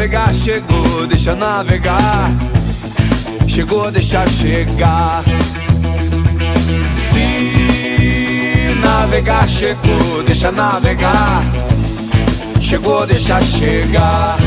navegar chegou, deixa navegar. Chegou, deixa chegar. Se navegar chegou, deixa navegar. Chegou, deixa chegar.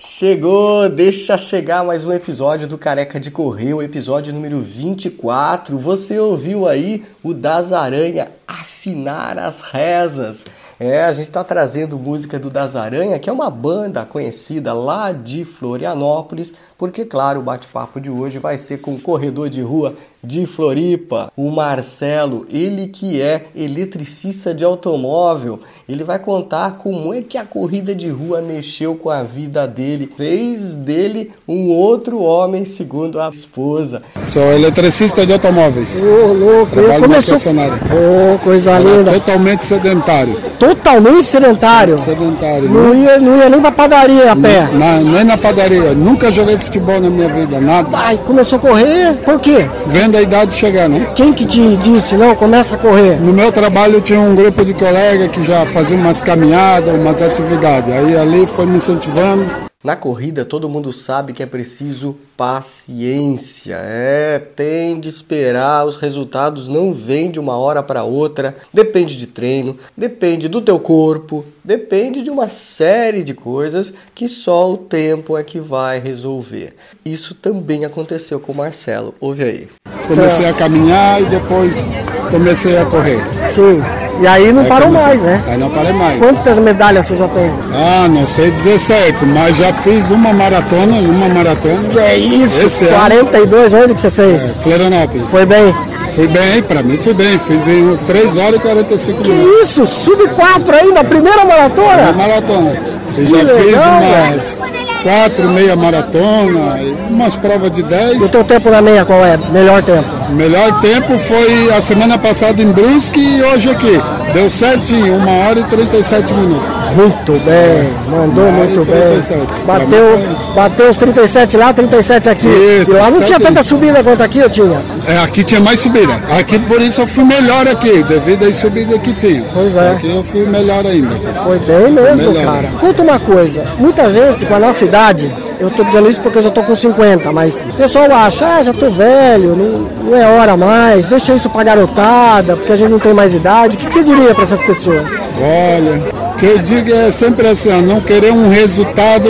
Chegou, deixa chegar mais um episódio do Careca de Correr, o episódio número 24. Você ouviu aí o Das Aranha afinar as rezas. É, a gente está trazendo música do Das Aranha, que é uma banda conhecida lá de Florianópolis, porque, claro, o bate-papo de hoje vai ser com o corredor de rua de Floripa, o Marcelo, ele que é eletricista de automóvel. Ele vai contar como é que a corrida de rua mexeu com a vida dele, fez dele um outro homem, segundo a esposa. Sou eletricista de automóveis. Ô, oh, louco, Trabalho começou... concessionária. Ô, oh, coisa linda. Totalmente sedentário. Totalmente sedentário? Sedentário. Não ia, não ia nem pra padaria a pé? Na, nem na padaria. Nunca joguei futebol na minha vida, nada. Ai, começou a correr? Por quê? Vendo a idade chegar, né? Quem que te disse, não, começa a correr? No meu trabalho tinha um grupo de colegas que já faziam umas caminhadas, umas atividades. Aí ali foi me incentivando. Na corrida, todo mundo sabe que é preciso paciência. É, tem de esperar, os resultados não vêm de uma hora para outra. Depende de treino, depende do teu corpo, depende de uma série de coisas que só o tempo é que vai resolver. Isso também aconteceu com o Marcelo. Ouve aí. Comecei a caminhar e depois comecei a correr. Sim. E aí não Aí parou comecei- mais, né? Aí não parei mais. Quantas medalhas você já tem? Ah, não sei dizer certo, mas já fiz uma maratona, uma maratona. Que é isso? Esse ano. 42, onde que você fez? Florianópolis. Foi bem. Fui bem, pra mim fui bem. Fiz em 3 horas e 45 Que minutos. isso? Sub 4 ainda, a primeira maratona? maratona. E Que já fiz umas quatro meia maratona, umas provas de E o 10. teu tempo na meia qual é? Melhor tempo? Melhor tempo foi a semana passada em Brusque e hoje aqui. Deu certinho, 1 hora e 37 minutos. Muito bem, mandou muito bem. 37. Bateu, bateu os 37 lá, 37 aqui. Isso, e lá não tinha 37. tanta subida quanto aqui eu tinha. É, aqui tinha mais subida. Aqui por isso eu fui melhor aqui, devido às subidas que tinha. Pois é. Aqui eu fui melhor ainda. Foi bem mesmo, Melhor. cara. Conta uma coisa, muita gente com a nossa idade, eu tô dizendo isso porque eu já tô com 50, mas o pessoal acha, ah, já tô velho, não, não é hora mais, deixa isso pra garotada, porque a gente não tem mais idade. O que, que você diria pra essas pessoas? Olha, o que eu digo é sempre assim, não querer um resultado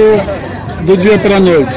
do dia para a noite.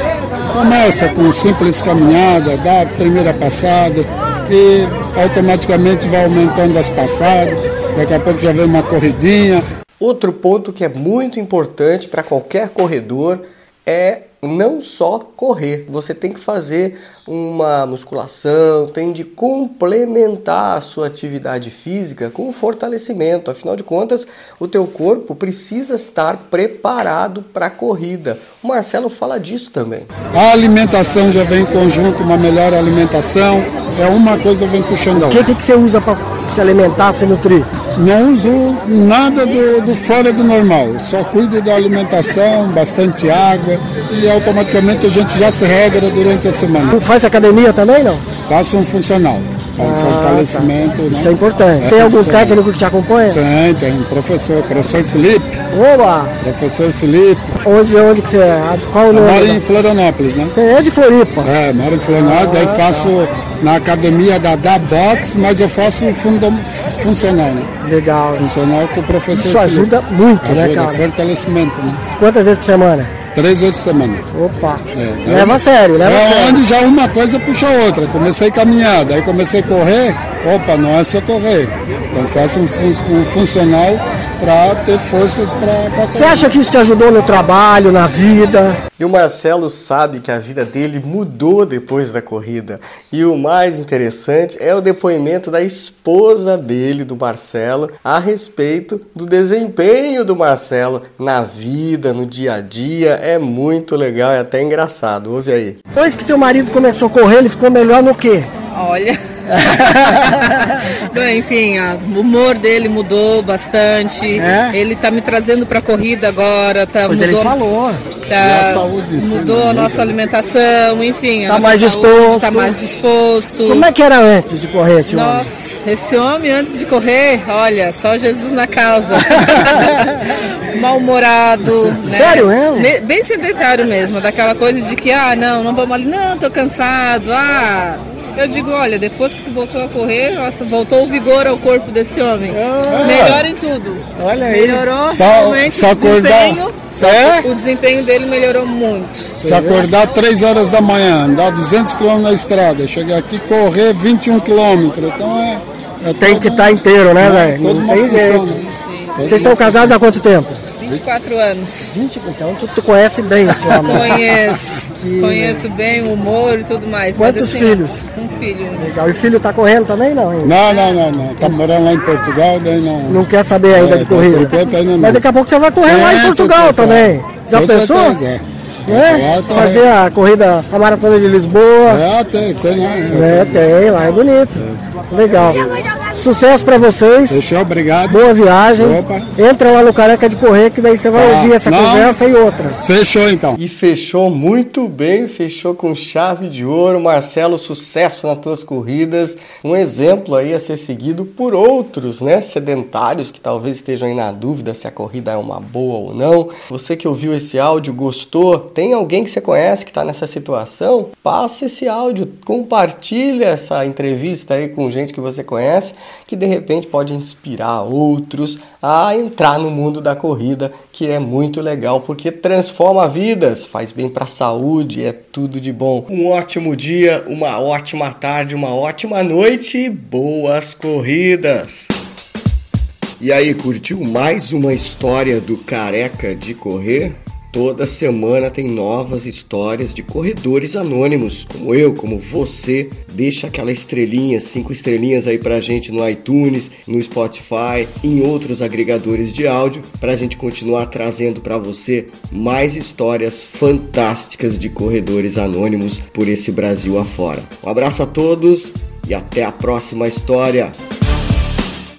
Começa com simples caminhada, dá a primeira passada e automaticamente vai aumentando as passadas. Daqui a pouco já vem uma corridinha. Outro ponto que é muito importante para qualquer corredor é não só correr, você tem que fazer uma musculação, tem de complementar a sua atividade física com fortalecimento. Afinal de contas, o teu corpo precisa estar preparado para a corrida. O Marcelo fala disso também. A alimentação já vem em conjunto, uma melhor alimentação. É uma coisa vem puxando a O outra. que, que, que você usa pra se alimentar, se nutrir? Não uso nada do, do fora do normal. Só cuido da alimentação, bastante água e automaticamente a gente já se regra durante a semana. Faz academia também, não? Faço um funcional. Um fortalecimento. Isso né? é importante. Tem algum técnico que te acompanha? Tem, tem um professor, professor Felipe. Oba! Professor Felipe. Onde, onde que você é? Qual o Eu moro nome? em Florianópolis, né? Você é de Floripa. É, moro em Florianópolis, daí faço na academia da Da Box, mas eu faço funda- funcional, né? Legal. Funcional com o professor Isso ajuda Felipe. muito, né, Ajuda, cara? fortalecimento, né? Quantas vezes por semana? Três vezes por semana. Opa. É, leva a sério, leva a É sério. onde já uma coisa puxa a outra. Comecei a caminhar, daí comecei a correr. Opa, não é só correr. Então faço um, fun- um funcional para ter forças para Você acha que isso te ajudou no trabalho, na vida? E o Marcelo sabe que a vida dele mudou depois da corrida. E o mais interessante é o depoimento da esposa dele, do Marcelo, a respeito do desempenho do Marcelo na vida, no dia a dia. É muito legal e até engraçado. Ouve aí. Depois que teu marido começou a correr, ele ficou melhor no quê? Olha. Bom, enfim, o humor dele mudou bastante. É? Ele tá me trazendo pra corrida agora. Tá, Pois mudou, ele falou. Tá, saúde, mudou a nossa alimentação, enfim. Tá nossa mais saúde disposto. Tá mais disposto. Como é que era antes de correr esse homem? Nossa, esse homem antes de correr, olha, só Jesus na causa. Mal-humorado. né? Sério mesmo? Me- Bem sedentário mesmo, daquela coisa de que, ah, não, não vamos ali, não, tô cansado, ah. Eu digo, olha, depois que tu voltou a correr, nossa, voltou o vigor ao corpo desse homem. Melhora em tudo. Olha aí. Melhorou Só- realmente só o acordar. desempenho. É? O desempenho dele melhorou muito. Se acordar 3 horas da manhã, andar 200 km na estrada, chegar aqui correr 21 km. Então é. é Tem que um- estar inteiro, né, é, velho? Não tem jeito. né? Vocês estão casados há quanto tempo? 24 anos. 20, então tu, tu conhece bem esse homem. Conheço. Que- Conheço bem o humor e tudo mais. mas, Quantos assim, filhos? Um filho. Legal. E o filho tá correndo também, não? hein? Não, não, não, não. Tá morando lá em Portugal, daí não. Não quer saber ainda É, de por corrida. ainda não. Mas daqui a pouco você vai correr lá em Portugal sim, também. Já Com pensou? certeza, é. É? Tá- Fazer a corrida, a maratona de Lisboa. É, tem, tem lá. É, tem, lá é bonito. Legal. Sucesso pra vocês. Fechou, obrigado. Boa viagem. Opa. Entra lá no Careca de Correr, que daí você vai Tá. ouvir essa Não. conversa e outras. Fechou então. E fechou muito bem, fechou com chave de ouro. Marcelo, sucesso nas tuas corridas. Um exemplo aí a ser seguido por outros, né? Sedentários que talvez estejam aí na dúvida se a corrida é uma boa ou não. Você que ouviu esse áudio, gostou? Tem alguém que você conhece que está nessa situação? Passa esse áudio, compartilha essa entrevista aí com gente que você conhece, que de repente pode inspirar outros a entrar no mundo da corrida, que é muito legal porque transforma vidas, faz bem para a saúde, é tudo de bom. Um ótimo dia, uma ótima tarde, uma ótima noite e boas corridas. E aí, curtiu mais uma história do Careca de Correr? Toda semana tem novas histórias de corredores anônimos, como eu, como você. Deixa aquela estrelinha, cinco estrelinhas aí pra gente no iTunes, no Spotify, em outros agregadores de áudio, pra gente continuar trazendo pra você mais histórias fantásticas de corredores anônimos por esse Brasil afora. Um abraço a todos e até a próxima história.